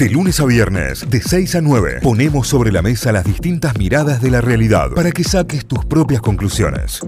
De lunes a viernes, de 6 a 9, ponemos sobre la mesa las distintas miradas de la realidad para que saques tus propias conclusiones.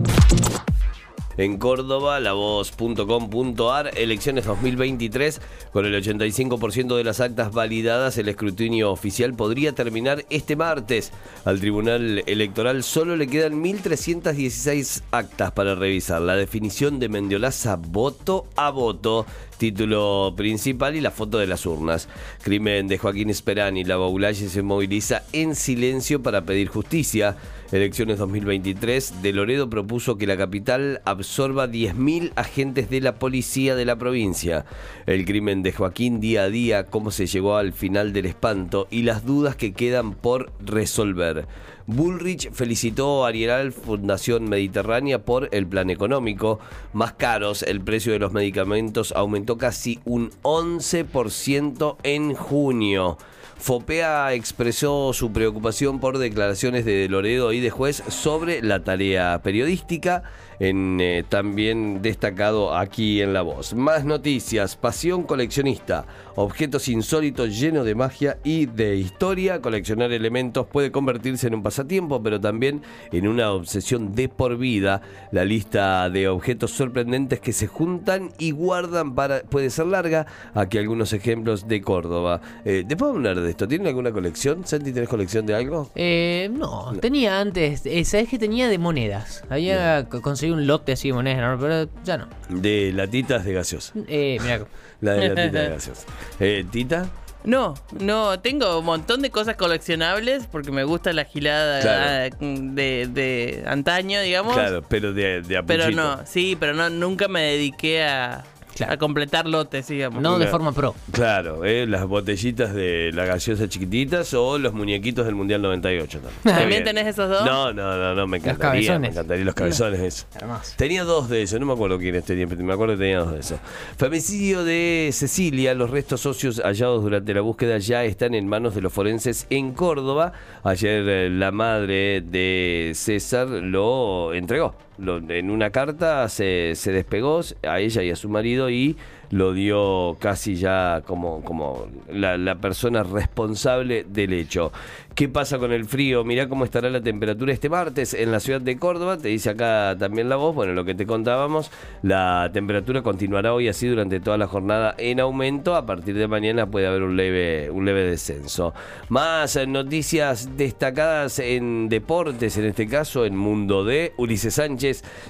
En Córdoba, lavoz.com.ar, elecciones 2023, con el 85% de las actas validadas, el escrutinio oficial podría terminar este martes. Al Tribunal Electoral solo le quedan 1.316 actas para revisar. La definición de Mendiolaza voto a voto título principal y la foto de las urnas. Crimen de Joaquín Esperani. La Baulalle se moviliza en silencio para pedir justicia. Elecciones 2023. De Loredo propuso que la capital absorba 10.000 agentes de la policía de la provincia. El crimen de Joaquín día a día, cómo se llegó al final del espanto y las dudas que quedan por resolver. Bullrich felicitó a Ariel Fundación Mediterránea por el plan económico. Más caros, el precio de los medicamentos aumentó casi un 11% en junio. Fopea expresó su preocupación por declaraciones de Loredo y de juez sobre la tarea periodística, en, eh, también destacado aquí en La Voz. Más noticias, pasión coleccionista, objetos insólitos llenos de magia y de historia. Coleccionar elementos puede convertirse en un pasatiempo, pero también en una obsesión de por vida. La lista de objetos sorprendentes que se juntan y guardan para, puede ser larga. Aquí algunos ejemplos de Córdoba. Eh, después de hablar de esto, ¿tienen alguna colección? Santi, ¿tenés colección de algo? Eh, no, tenía antes, eh, ¿sabes que tenía de monedas? Había co- conseguido un lote así de monedas, ¿no? pero ya no. De latitas de gaseosa. Eh, mira, La de latitas de gaseosa. Eh, ¿Tita? No, no, tengo un montón de cosas coleccionables porque me gusta la gilada Claro. de, de antaño, digamos. Claro, pero de, de a Pero no, sí, pero no, nunca me dediqué a, Claro. a completar lotes, digamos. no de forma pro. Claro, eh, las botellitas de la gaseosa chiquititas o los muñequitos del Mundial 98 también. Está ¿También bien. tenés esos dos? No, no, no, no, me encantaría. Me cabezones. encantaría los cabezones, eso. Hermoso. Tenía dos de esos, no me acuerdo quiénes tenían, pero me acuerdo que tenía dos de esos. Femicidio de Cecilia, los restos socios hallados durante la búsqueda ya están en manos de los forenses en Córdoba. Ayer eh, la madre de César lo entregó. En una carta se, se despegó a ella y a su marido y lo dio casi ya como, como la, persona responsable del hecho. ¿Qué pasa con el frío? Mirá cómo estará la temperatura este martes en la ciudad de Córdoba. Te dice acá también la voz, bueno, lo que te contábamos, la temperatura continuará hoy así durante toda la jornada en aumento. A partir de mañana puede haber un leve, un leve descenso. Más noticias destacadas en deportes, en este caso en Mundo D. Ulises Sánchez,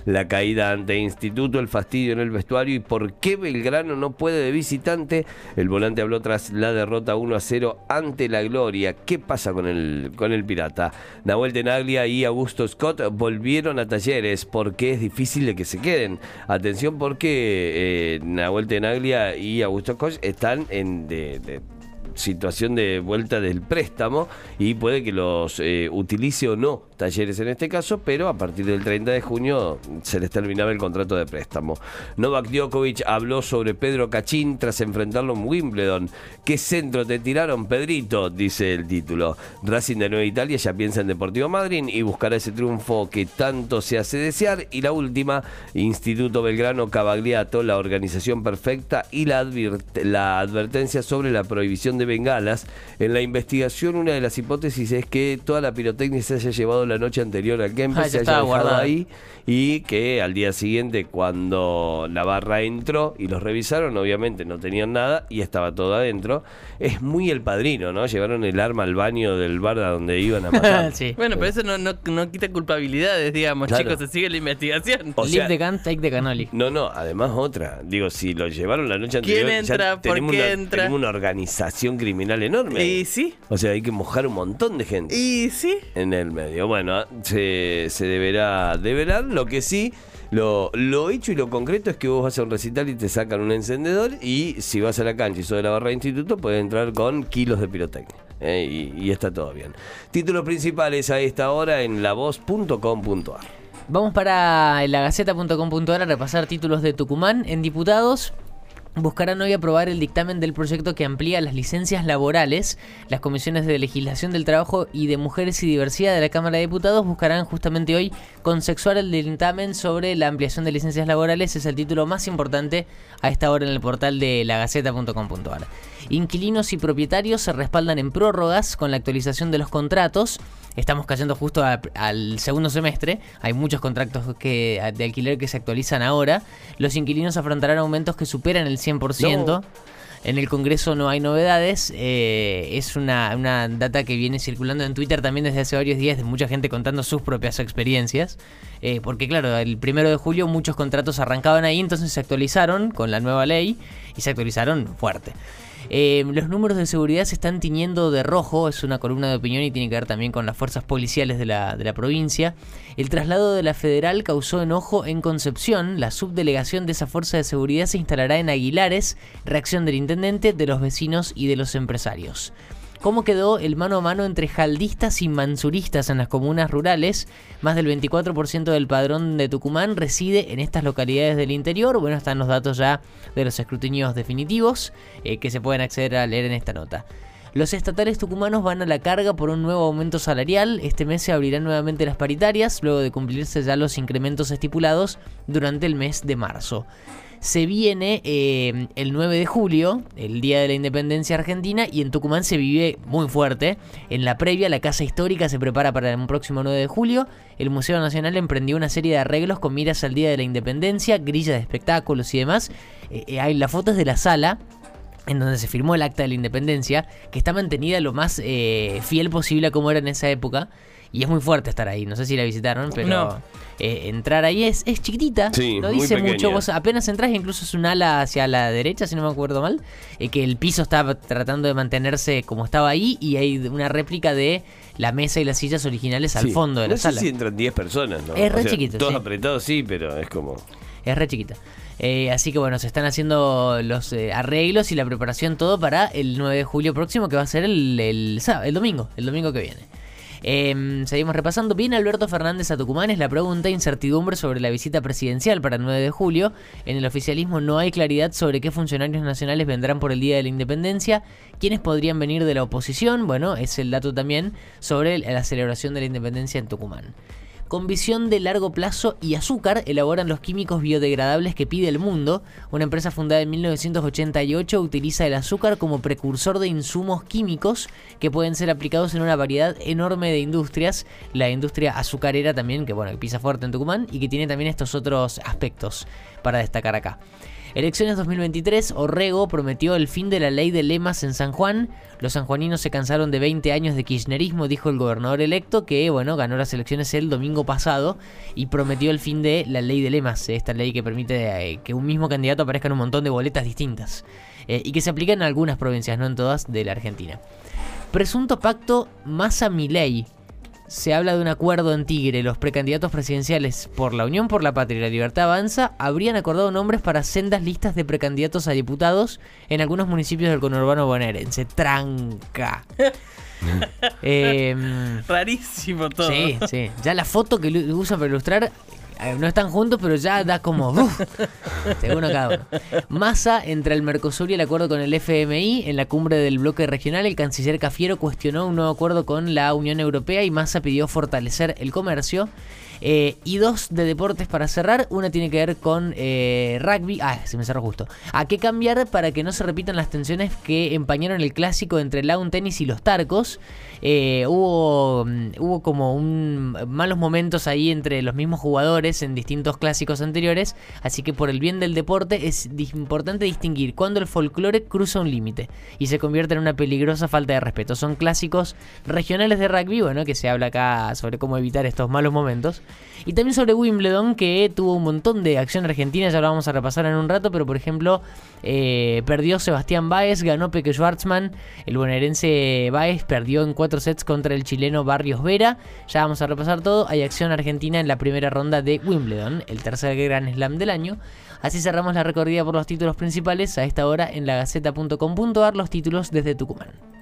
la caída ante Instituto, el fastidio en el vestuario y por qué Belgrano no puede de visitante. El volante habló tras la derrota 1 a 0 ante la Gloria. ¿Qué pasa con el, con el Pirata? Nahuel Tenaglia y Augusto Scott volvieron a talleres porque es difícil de que se queden. Atención porque eh, Nahuel Tenaglia y Augusto Scott están en situación de vuelta del préstamo y puede que los eh, utilice o no talleres en este caso, pero a partir del 30 de junio se les terminaba el contrato de préstamo. Novak Djokovic habló sobre Pedro Cachín tras enfrentarlo en Wimbledon. ¿Qué centro te tiraron, Pedrito? Dice el título. Racing de Nueva Italia ya piensa en Deportivo Madrid y buscará ese triunfo que tanto se hace desear. Y la última, Instituto Belgrano Cavagliato, la organización perfecta y la, la advertencia sobre la prohibición de bengalas. En la investigación, una de las hipótesis es que toda la pirotecnia se haya llevado la noche anterior al Kempes, Ah, se haya guardada. ahí y que al día siguiente, cuando la barra entró y los revisaron, obviamente no tenían nada y estaba todo adentro. Es muy el padrino, ¿no? Llevaron el arma al baño del bar a donde iban a matar. sí. Bueno, pero eso no, no, no quita culpabilidades, digamos, Claro. chicos, se sigue la investigación. O Leave sea- the gun, take the cannoli. No, no, además otra. Digo, si lo llevaron la noche ¿Quién anterior, ya entra? ¿Por tenemos, qué una, entra? tenemos una organización criminal enorme. Y sí, O sea, hay que mojar un montón de gente. y sí. en el medio. Bueno, se, se deberá develar. Lo que sí, lo, lo hecho y lo concreto es que vos vas a un recital y te sacan un encendedor y si vas a la cancha y sos de la barra de instituto, puedes entrar con kilos de pirotecnia. Eh, y, y está todo bien. Títulos principales a esta hora en lavoz.com.ar. Vamos para la gaceta.com.ar a repasar títulos de Tucumán en diputados. Buscarán hoy aprobar el dictamen del proyecto que amplía las licencias laborales. Las comisiones de legislación del trabajo y de mujeres y diversidad de la Cámara de Diputados buscarán justamente hoy consexuar el dictamen sobre la ampliación de licencias laborales. Es el título más importante a esta hora en el portal de lagaceta.com.ar. Inquilinos y propietarios se respaldan en prórrogas con la actualización de los contratos. Estamos cayendo justo a- al segundo semestre. Hay muchos contratos que, de alquiler que se actualizan ahora. Los inquilinos afrontarán aumentos que superan el 100%. En el Congreso no hay novedades. eh, es una, una data que viene circulando en Twitter también desde hace varios días de mucha gente contando sus propias experiencias. eh, porque claro, el primero de julio muchos contratos arrancaban ahí, entonces se actualizaron con la nueva ley y se actualizaron fuerte. Eh, los números de seguridad se están tiñendo de rojo, es una columna de opinión y tiene que ver también con las fuerzas policiales de la, de la provincia. El traslado de la federal causó enojo en Concepción. La subdelegación de esa fuerza de seguridad se instalará en Aguilares, reacción del intendente, de los vecinos y de los empresarios. ¿Cómo quedó el mano a mano entre jaldistas y mansuristas en las comunas rurales? Más del 24% del padrón de Tucumán reside en estas localidades del interior. Bueno, están los datos ya de los escrutinios definitivos eh, que se pueden acceder a leer en esta nota. Los estatales tucumanos van a la carga por un nuevo aumento salarial. Este mes se abrirán nuevamente las paritarias, luego de cumplirse ya los incrementos estipulados durante el mes de marzo se viene eh, el 9 de julio, el Día de la Independencia Argentina, y en Tucumán se vive muy fuerte. En la previa, la Casa Histórica se prepara para el próximo 9 de julio. El Museo Nacional emprendió una serie de arreglos con miras al Día de la Independencia, grilla de espectáculos y demás. Eh, eh, hay las fotos de la sala en donde se firmó el acta de la independencia, que está mantenida lo más eh, fiel posible a como era en esa época. Y es muy fuerte estar ahí. No sé si la visitaron, pero No. eh, entrar ahí es, es chiquitita. Sí, no dice mucho. Vos apenas entras, incluso es un ala hacia la derecha, si no me acuerdo mal. eh, que el piso está tratando de mantenerse como estaba ahí. Y hay una réplica de la mesa y las sillas originales al Sí. fondo de no la sé sala. si entran 10 personas, ¿no? Es re chiquito, Todos sí. apretados, sí, pero es como. Es re chiquita. Eh, así que bueno, se están haciendo los eh, arreglos y la preparación todo para el 9 de julio próximo, que va a ser el, el, sábado- el domingo, el domingo que viene. Em, seguimos repasando. ¿Viene Alberto Fernández a Tucumán? Es la pregunta. Incertidumbre sobre la visita presidencial para el 9 de julio. En el oficialismo no hay claridad sobre qué funcionarios nacionales vendrán por el Día de la Independencia. ¿Quiénes podrían venir de la oposición? Bueno, es el dato también sobre la celebración de la independencia en Tucumán. Con visión de largo plazo y azúcar elaboran los químicos biodegradables que pide el mundo. Una empresa fundada en 1988 utiliza el azúcar como precursor de insumos químicos que pueden ser aplicados en una variedad enorme de industrias. La industria azucarera también, que bueno, que pisa fuerte en Tucumán y que tiene también estos otros aspectos para destacar acá. Elecciones 2023, Orrego prometió el fin de la ley de lemas en San Juan. Los sanjuaninos se cansaron de 20 años de kirchnerismo, dijo el gobernador electo, que bueno, ganó las elecciones el domingo pasado y prometió el fin de la ley de lemas, esta ley que permite eh, que un mismo candidato aparezca en un montón de boletas distintas eh, y que se aplica en algunas provincias, no en todas, de la Argentina. Presunto pacto Massa-Milei. Se habla de un acuerdo en Tigre. Los precandidatos presidenciales por la Unión por la Patria y la Libertad Avanza habrían acordado nombres para sendas listas de precandidatos a diputados en algunos municipios del conurbano bonaerense. Tranca. Em, Rarísimo todo. Sí, sí. Ya la foto que usan para ilustrar no están juntos, pero ya da como. uf, según cada. Massa entre el Mercosur y el acuerdo con el FMI. En la cumbre del bloque regional, el canciller Cafiero cuestionó un nuevo acuerdo con la Unión Europea y Massa pidió fortalecer el comercio. Eh, y dos de deportes para cerrar. Una tiene que ver con eh, rugby. Ah, se me cerró justo. ¿A qué cambiar para que no se repitan las tensiones que empañaron el clásico entre lawn tenis y los tarcos? Eh, hubo, mm, hubo como un malos momentos ahí entre los mismos jugadores en distintos clásicos anteriores. Así que por el bien del deporte es importante distinguir cuando el folclore cruza un límite y se convierte en una peligrosa falta de respeto. Son clásicos regionales de rugby, bueno, que se habla acá sobre cómo evitar estos malos momentos. Y también sobre Wimbledon, que tuvo un montón de acción argentina, ya lo vamos a repasar en un rato, pero por ejemplo, eh, perdió Sebastián Báez, ganó Peque Schwartzman, el bonaerense Báez perdió en cuatro sets contra el chileno Barrios Vera. Ya vamos a repasar todo. Hay acción argentina en la primera ronda de Wimbledon, el tercer gran slam del año. Así cerramos la recorrida por los títulos principales a esta hora en lagaceta.com.ar, los títulos desde Tucumán.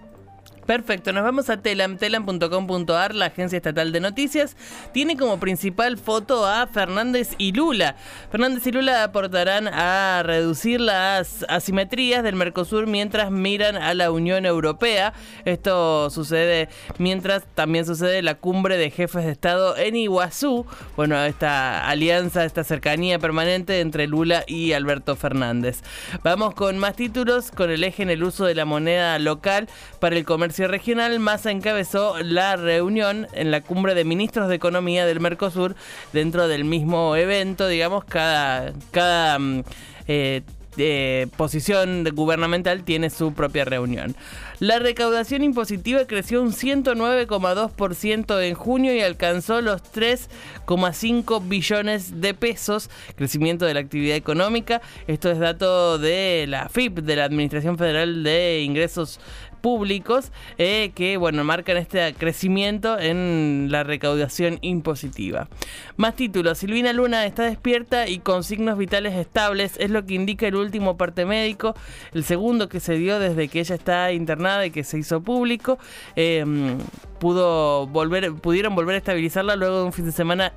Perfecto, nos vamos a Telam, telam.com.ar, la agencia estatal de noticias. Tiene como principal foto a Fernández y Lula. Fernández y Lula aportarán a reducir las asimetrías del Mercosur mientras miran a la Unión Europea. Esto sucede mientras también sucede la cumbre de jefes de Estado en Iguazú. Bueno, esta alianza, esta cercanía permanente entre Lula y Alberto Fernández. Vamos con más títulos, con el eje en el uso de la moneda local para el comercio regional, Massa encabezó la reunión en la cumbre de ministros de Economía del Mercosur dentro del mismo evento, digamos, cada, cada mm, eh, eh, posición gubernamental tiene su propia reunión. La recaudación impositiva creció un 109,2% en junio y alcanzó los 3,5 billones de pesos, crecimiento de la actividad económica. Esto es dato de la FIP, de la Administración Federal de Ingresos públicos eh, que bueno marcan este crecimiento en la recaudación impositiva. Más títulos, Silvina Luna está despierta y con signos vitales estables, es lo que indica el último parte médico, el segundo que se dio desde que ella está internada y que se hizo público. Em, pudo volver, pudieron volver a estabilizarla luego de un fin de semana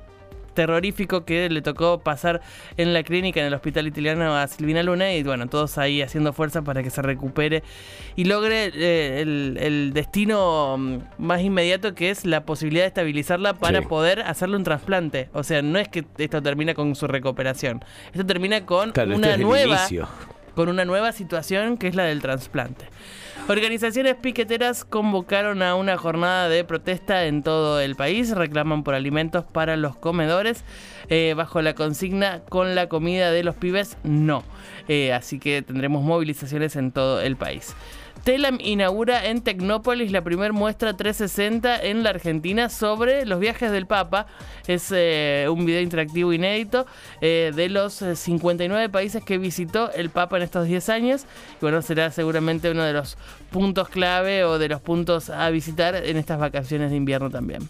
terrorífico que le tocó pasar en la clínica en el hospital italiano a Silvina Luna y bueno, todos ahí haciendo fuerza para que se recupere y logre eh, el, destino mm, más inmediato que es la posibilidad de estabilizarla para poder hacerle un trasplante. O sea, no es que esto termina con su recuperación, esto termina con una nueva con una nueva situación que es la del trasplante. Organizaciones piqueteras convocaron a una jornada de protesta en todo el país, reclaman por alimentos para los comedores, eh, bajo la consigna con la comida de los pibes no. Eh, así que tendremos movilizaciones en todo el país. Telam inaugura en Tecnópolis la primera muestra 360 en la Argentina sobre los viajes del Papa. Es eh, un video interactivo inédito eh, de los 59 eh, países que visitó el Papa en estos 10 años. Y bueno, será seguramente uno de los puntos clave o de los puntos a visitar en estas vacaciones de invierno también.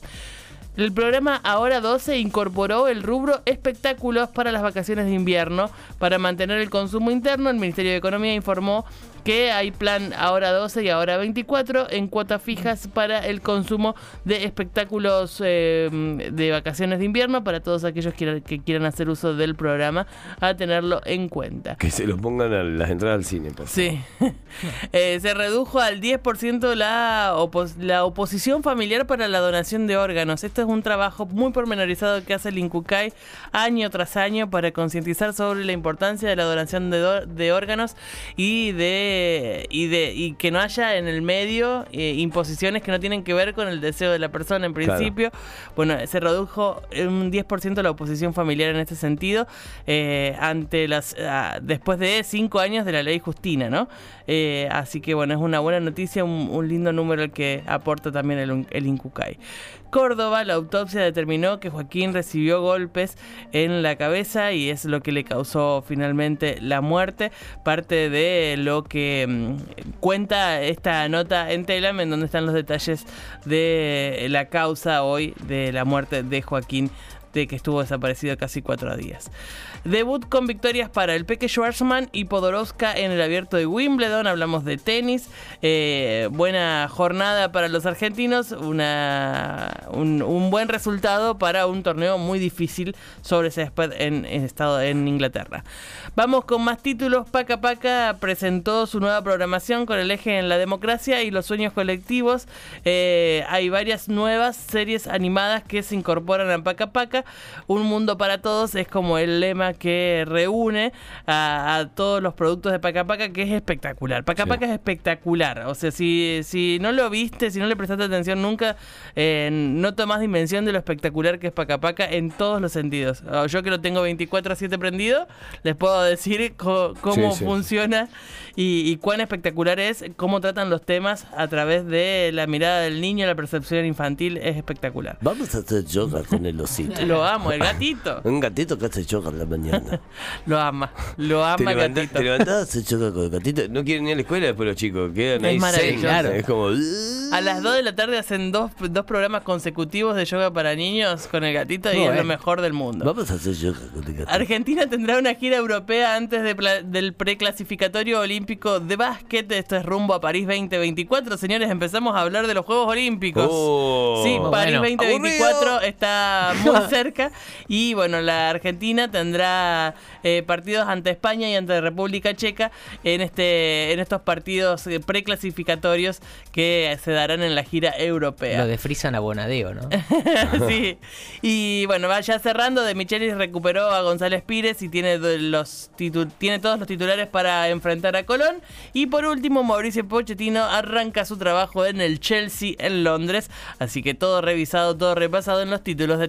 El programa Ahora 12 incorporó el rubro espectáculos para las vacaciones de invierno. Para mantener el consumo interno, el Ministerio de Economía informó que hay plan ahora 12 y ahora 24 en cuotas fijas para el consumo de espectáculos eh, de vacaciones de invierno para todos aquellos que, quieran hacer uso del programa a tenerlo en cuenta. Que se lo pongan a las entradas al cine. Por sí. Eh, se redujo al 10% la, la oposición familiar para la donación de órganos. Esto es un trabajo muy pormenorizado que hace el INCUCAI año tras año para concientizar sobre la importancia de la donación de, de órganos y de y de y que no haya en el medio eh, imposiciones que no tienen que ver con el deseo de la persona en principio. Bueno, se redujo un 10% la oposición familiar en este sentido eh, ante las ah, después de cinco años de la ley Justina, ¿no? Eh, así que bueno, es una buena noticia, un, lindo número el que aporta también el, el INCUCAI. Córdoba, la autopsia determinó que Joaquín recibió golpes en la cabeza y es lo que le causó finalmente la muerte. Parte de lo que mm, cuenta esta nota en Telam, en donde están los detalles de la causa hoy de la muerte de Joaquín de que estuvo desaparecido casi cuatro días. Debut con victorias para el Peque Schwarzman y Podoroska en el abierto de Wimbledon. Hablamos de tenis. Eh, buena jornada para los argentinos. Una, un, buen resultado para un torneo muy difícil sobre ese en, en, estado, en Inglaterra. Vamos con más títulos. Paca Paca presentó su nueva programación con el eje en la democracia y los sueños colectivos. Eh, hay varias nuevas series animadas que se incorporan a Paca Paca. Un mundo para todos es como el lema que reúne a, todos los productos de Paca Paca, que es espectacular. Paca Paca es espectacular. O sea, si, si no lo viste, si no le prestaste atención nunca, eh, no tomás dimensión de lo espectacular que es Paca Paca en todos los sentidos. Ah, yo que lo tengo 24 a 7 prendido, les puedo decir cómo funciona y, cuán espectacular es, cómo tratan los temas a través de la mirada del niño, la percepción infantil, es espectacular. Vamos a hacer yoga con el osito. Lo amo, el gatito. Un gatito que se choca en la mañana. Lo ama, lo Te ama el levantás, gatito. te levantás, se choca con el gatito. No quieren ir a la escuela después los chicos. Quedan Es ahí maravilloso. zen. Claro. Es como... A las 2 de la tarde hacen dos, dos programas consecutivos de yoga para niños con el gatito y es lo mejor del mundo. Vamos a hacer yoga con el gatito. Argentina tendrá una gira europea antes de del preclasificatorio olímpico de básquet. Esto es rumbo a París 2024. Señores, empezamos a hablar de los Juegos Olímpicos. Oh. Sí, París bueno. 2024 Aburrido. está muy cerca. Y bueno, la Argentina tendrá eh, partidos ante España y ante República Checa en, este, en estos partidos eh, preclasificatorios que se darán en la gira europea. Lo de Frisan a Bonadeo, ¿no? sí. Y bueno, va ya cerrando. De Michelis recuperó a González Pires y tiene, los tiene todos los titulares para enfrentar a Colón. Y por último, Mauricio Pochettino arranca su trabajo en el Chelsea en Londres. Así que todo revisado, todo repasado en los títulos de